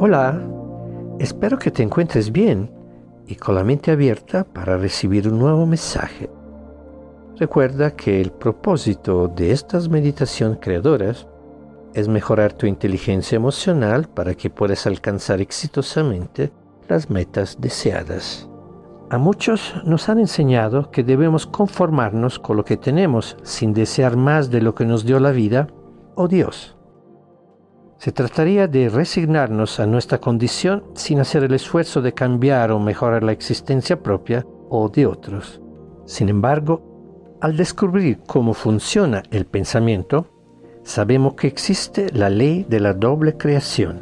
Hola, espero que te encuentres bien y con la mente abierta para recibir un nuevo mensaje. Recuerda que el propósito de estas meditaciones creadoras es mejorar tu inteligencia emocional para que puedas alcanzar exitosamente las metas deseadas. A muchos nos han enseñado que debemos conformarnos con lo que tenemos sin desear más de lo que nos dio la vida o Dios. Se trataría de resignarnos a nuestra condición sin hacer el esfuerzo de cambiar o mejorar la existencia propia o de otros. Sin embargo, al descubrir cómo funciona el pensamiento, sabemos que existe la ley de la doble creación.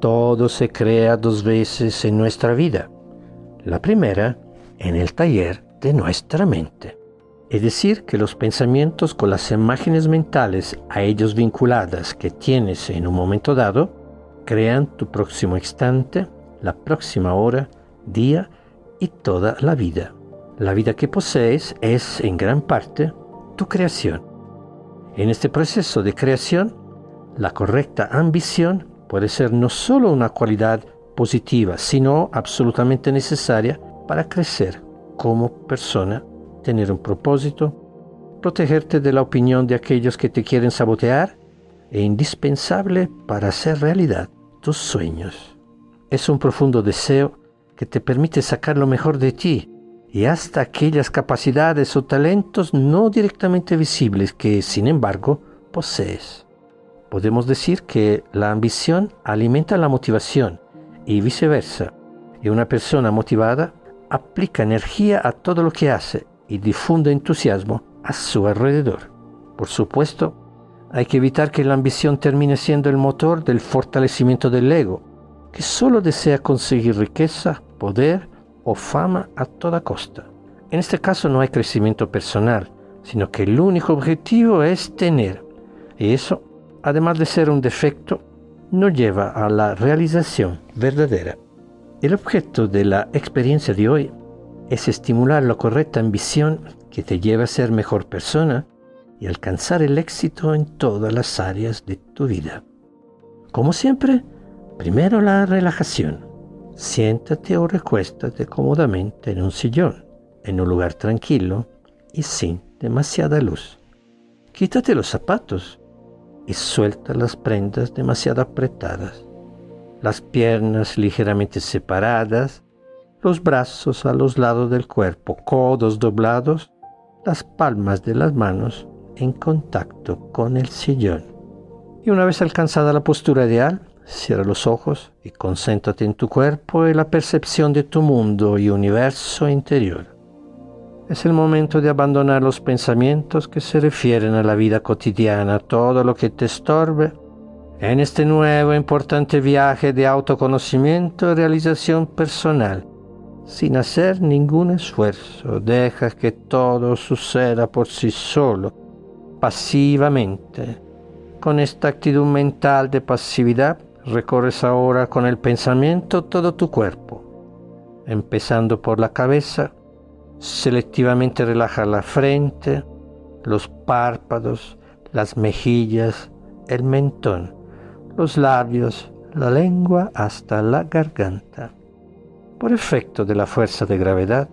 Todo se crea dos veces en nuestra vida. La primera, en el taller de nuestra mente. Es decir, que los pensamientos con las imágenes mentales a ellos vinculadas que tienes en un momento dado, crean tu próximo instante, la próxima hora, día y toda la vida. La vida que posees es en gran parte tu creación. En este proceso de creación, la correcta ambición puede ser no solo una cualidad positiva, sino absolutamente necesaria para crecer como persona tener un propósito, protegerte de la opinión de aquellos que te quieren sabotear e indispensable para hacer realidad tus sueños. Es un profundo deseo que te permite sacar lo mejor de ti y hasta aquellas capacidades o talentos no directamente visibles que, sin embargo, posees. Podemos decir que la ambición alimenta la motivación y viceversa, y una persona motivada aplica energía a todo lo que hace y difunde entusiasmo a su alrededor. Por supuesto, hay que evitar que la ambición termine siendo el motor del fortalecimiento del ego, que solo desea conseguir riqueza, poder o fama a toda costa. En este caso no hay crecimiento personal, sino que el único objetivo es tener. Y eso, además de ser un defecto, no lleva a la realización verdadera. El objeto de la experiencia de hoy es estimular la correcta ambición que te lleve a ser mejor persona y alcanzar el éxito en todas las áreas de tu vida. Como siempre, primero la relajación. Siéntate o recuéstate cómodamente en un sillón, en un lugar tranquilo y sin demasiada luz. Quítate los zapatos y suelta las prendas demasiado apretadas, las piernas ligeramente separadas los brazos a los lados del cuerpo, codos doblados, las palmas de las manos en contacto con el sillón. Y una vez alcanzada la postura ideal, cierra los ojos y concéntrate en tu cuerpo y la percepción de tu mundo y universo interior. Es el momento de abandonar los pensamientos que se refieren a la vida cotidiana, todo lo que te estorbe, en este nuevo importante viaje de autoconocimiento y realización personal sin hacer ningún esfuerzo. Deja que todo suceda por sí solo, pasivamente. Con esta actitud mental de pasividad, recorres ahora con el pensamiento todo tu cuerpo, empezando por la cabeza, selectivamente relaja la frente, los párpados, las mejillas, el mentón, los labios, la lengua hasta la garganta. Por efecto de la fuerza de gravedad,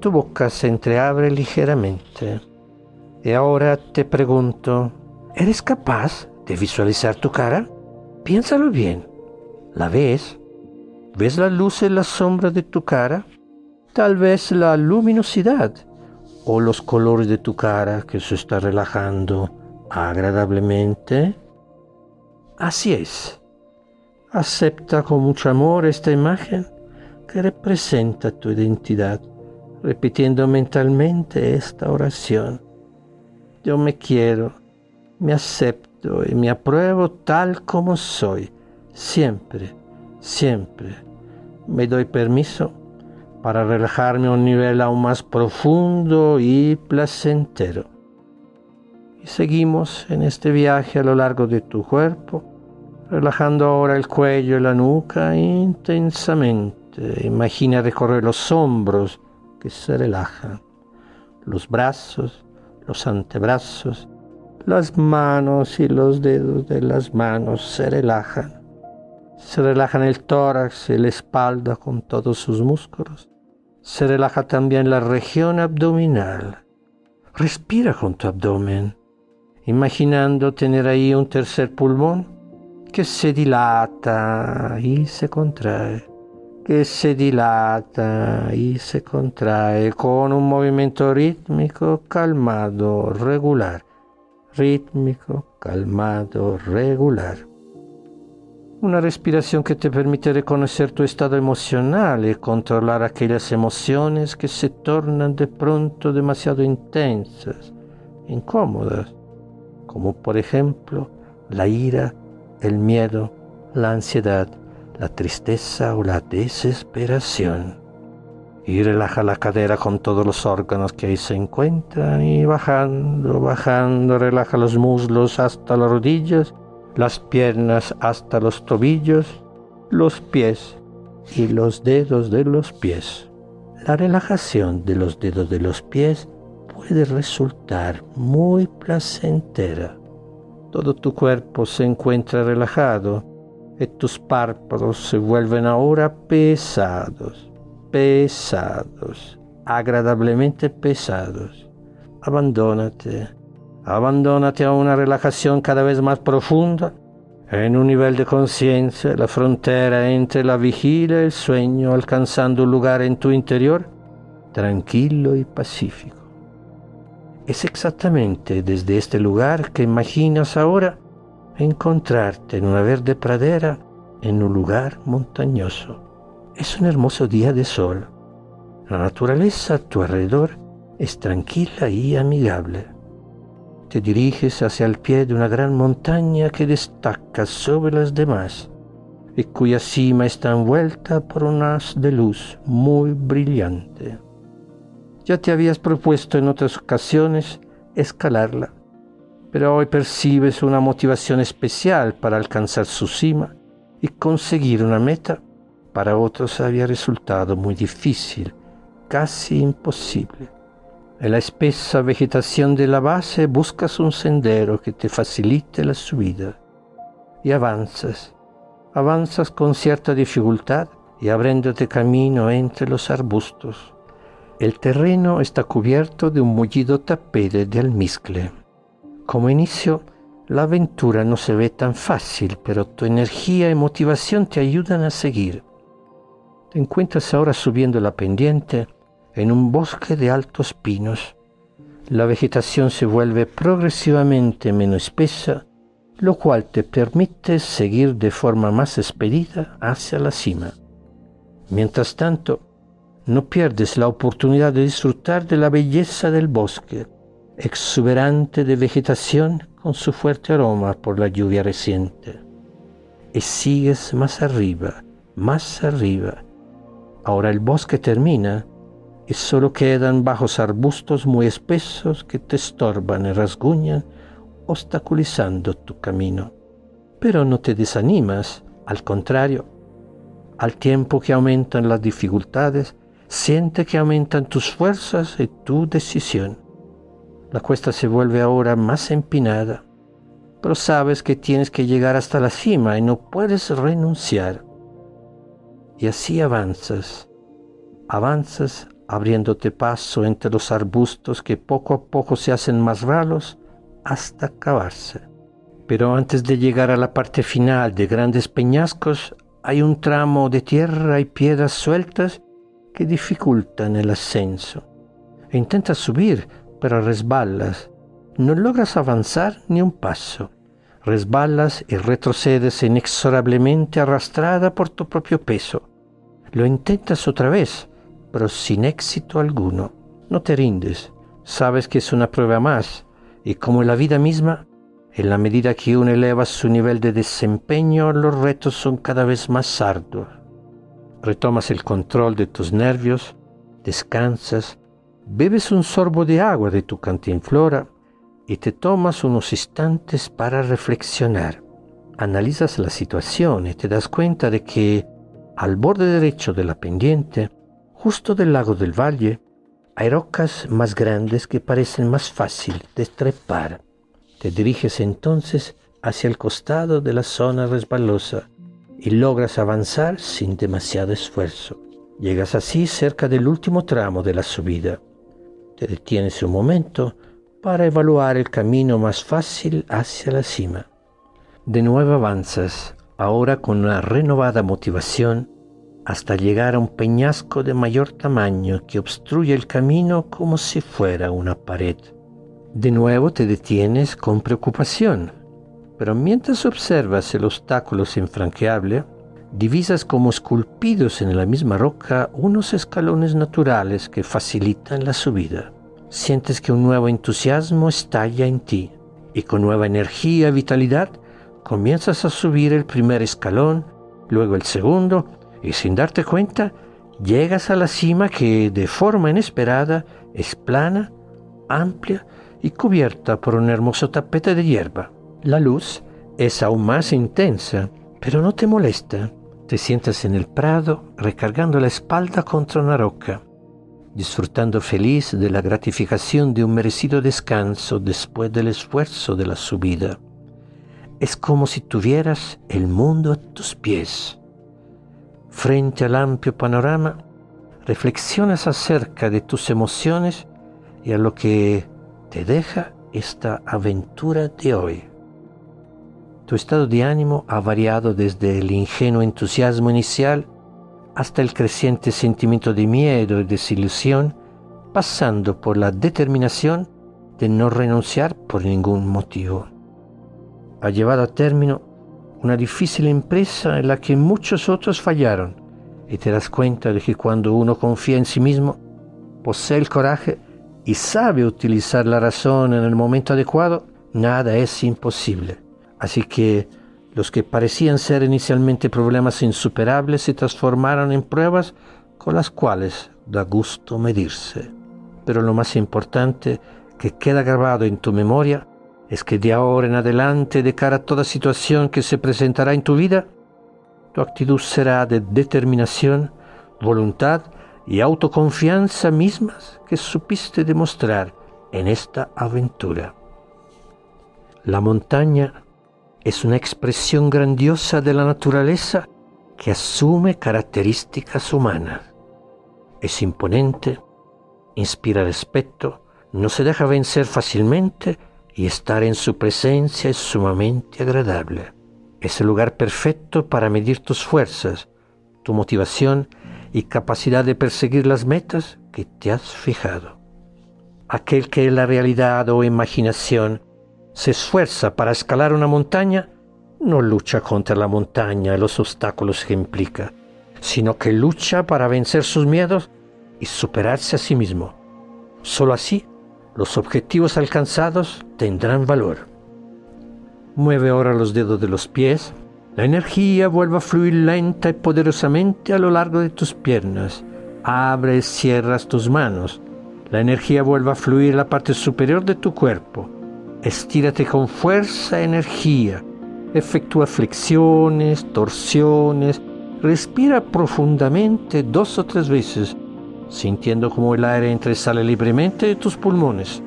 tu boca se entreabre ligeramente. Y ahora te pregunto, ¿eres capaz de visualizar tu cara? Piénsalo bien. ¿La ves? ¿Ves la luz en la sombra de tu cara? Tal vez la luminosidad o los colores de tu cara que se está relajando agradablemente. Así es. Acepta con mucho amor esta imagen que representa tu identidad, repitiendo mentalmente esta oración. Yo me quiero, me acepto y me apruebo tal como soy, siempre, siempre. Me doy permiso para relajarme a un nivel aún más profundo y placentero. Y seguimos en este viaje a lo largo de tu cuerpo, relajando ahora el cuello y la nuca intensamente imagina recorrer los hombros que se relajan, los brazos, los antebrazos, las manos y los dedos de las manos se relajan. Se relajan el tórax y la espalda con todos sus músculos. Se relaja también la región abdominal. Respira con tu abdomen, imaginando tener ahí un tercer pulmón que se dilata y se contrae que se dilata y se contrae con un movimiento rítmico, calmado, regular. Rítmico, calmado, regular. Una respiración que te permite reconocer tu estado emocional y controlar aquellas emociones que se tornan de pronto demasiado intensas, incómodas, como por ejemplo la ira, el miedo, la ansiedad, la tristeza o la desesperación. Y relaja la cadera con todos los órganos que ahí se encuentran y bajando, bajando, relaja los muslos hasta las rodillas, las piernas hasta los tobillos, los pies y los dedos de los pies. La relajación de los dedos de los pies puede resultar muy placentera. Todo tu cuerpo se encuentra relajado tus párpados se vuelven ahora pesados, pesados, agradablemente pesados. Abandónate, abandónate a una relajación cada vez más profunda, en un nivel de conciencia, la frontera entre la vigilia y el sueño, alcanzando un lugar en tu interior tranquilo y pacífico. Es exactamente desde este lugar que imaginas ahora encontrarte en una verde pradera en un lugar montañoso. Es un hermoso día de sol. La naturaleza a tu alrededor es tranquila y amigable. Te diriges hacia el pie de una gran montaña que destaca sobre las demás y cuya cima está envuelta por un haz de luz muy brillante. Ya te habías propuesto en otras ocasiones escalarla pero hoy percibes una motivación especial para alcanzar su cima y conseguir una meta para otros había resultado muy difícil, casi imposible. En la espesa vegetación de la base buscas un sendero que te facilite la subida y avanzas, avanzas con cierta dificultad y abriéndote camino entre los arbustos. El terreno está cubierto de un mullido tapete de almizcle. Como inicio, la aventura no se ve tan fácil, pero tu energía y motivación te ayudan a seguir. Te encuentras ahora subiendo la pendiente en un bosque de altos pinos. La vegetación se vuelve progresivamente menos espesa, lo cual te permite seguir de forma más expedita hacia la cima. Mientras tanto, no pierdes la oportunidad de disfrutar de la belleza del bosque exuberante de vegetación con su fuerte aroma por la lluvia reciente. Y sigues más arriba, más arriba. Ahora el bosque termina y solo quedan bajos arbustos muy espesos que te estorban y rasguñan, obstaculizando tu camino. Pero no te desanimas, al contrario, al tiempo que aumentan las dificultades, siente que aumentan tus fuerzas y tu decisión. La cuesta se vuelve ahora más empinada, pero sabes que tienes que llegar hasta la cima y no puedes renunciar. Y así avanzas, avanzas abriéndote paso entre los arbustos que poco a poco se hacen más raros hasta acabarse. Pero antes de llegar a la parte final de grandes peñascos, hay un tramo de tierra y piedras sueltas que dificultan el ascenso. E intentas subir, pero resbalas. No logras avanzar ni un paso. Resbalas y retrocedes inexorablemente arrastrada por tu propio peso. Lo intentas otra vez, pero sin éxito alguno. No te rindes. Sabes que es una prueba más, y como la vida misma, en la medida que uno eleva su nivel de desempeño, los retos son cada vez más arduos. Retomas el control de tus nervios, descansas, Bebes un sorbo de agua de tu cantinflora y te tomas unos instantes para reflexionar. Analizas la situación y te das cuenta de que al borde derecho de la pendiente, justo del lago del valle, hay rocas más grandes que parecen más fácil de trepar. Te diriges entonces hacia el costado de la zona resbalosa y logras avanzar sin demasiado esfuerzo. Llegas así cerca del último tramo de la subida. Te detienes un momento para evaluar el camino más fácil hacia la cima. De nuevo avanzas, ahora con una renovada motivación, hasta llegar a un peñasco de mayor tamaño que obstruye el camino como si fuera una pared. De nuevo te detienes con preocupación, pero mientras observas el obstáculo infranqueable, divisas como esculpidos en la misma roca unos escalones naturales que facilitan la subida. Sientes que un nuevo entusiasmo estalla en ti y con nueva energía y vitalidad comienzas a subir el primer escalón, luego el segundo y sin darte cuenta llegas a la cima que de forma inesperada es plana, amplia y cubierta por un hermoso tapete de hierba. La luz es aún más intensa, pero no te molesta. Te sientas en el prado recargando la espalda contra una roca, disfrutando feliz de la gratificación de un merecido descanso después del esfuerzo de la subida. Es como si tuvieras el mundo a tus pies. Frente al amplio panorama, reflexionas acerca de tus emociones y a lo que te deja esta aventura de hoy. Tu estado de ánimo ha variado desde el ingenuo entusiasmo inicial hasta el creciente sentimiento de miedo y desilusión, pasando por la determinación de no renunciar por ningún motivo. Ha llevado a término una difícil empresa en la que muchos otros fallaron y te das cuenta de que cuando uno confía en sí mismo, posee el coraje y sabe utilizar la razón en el momento adecuado, nada es imposible. Así que los que parecían ser inicialmente problemas insuperables se transformaron en pruebas con las cuales da gusto medirse. Pero lo más importante que queda grabado en tu memoria es que de ahora en adelante, de cara a toda situación que se presentará en tu vida, tu actitud será de determinación, voluntad y autoconfianza mismas que supiste demostrar en esta aventura. La montaña es una expresión grandiosa de la naturaleza que asume características humanas. Es imponente, inspira respeto, no se deja vencer fácilmente y estar en su presencia es sumamente agradable. Es el lugar perfecto para medir tus fuerzas, tu motivación y capacidad de perseguir las metas que te has fijado. Aquel que en la realidad o imaginación se esfuerza para escalar una montaña, no lucha contra la montaña y los obstáculos que implica, sino que lucha para vencer sus miedos y superarse a sí mismo. Solo así los objetivos alcanzados tendrán valor. Mueve ahora los dedos de los pies. La energía vuelve a fluir lenta y poderosamente a lo largo de tus piernas. Abre y cierras tus manos. La energía vuelve a fluir a la parte superior de tu cuerpo Estírate con fuerza, energía. Efectúa flexiones, torsiones. Respira profundamente dos o tres veces, sintiendo como el aire entra y sale libremente de tus pulmones.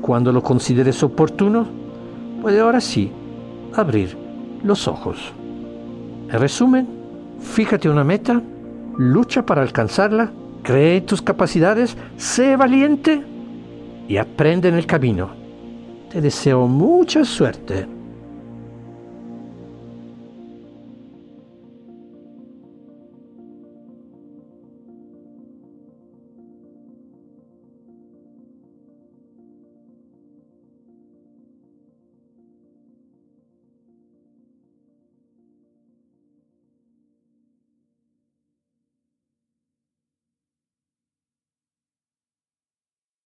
Cuando lo consideres oportuno, puede ahora sí abrir los ojos. En resumen, fíjate una meta, lucha para alcanzarla, cree en tus capacidades, sé valiente y aprende en el camino. Te deseo mucha suerte.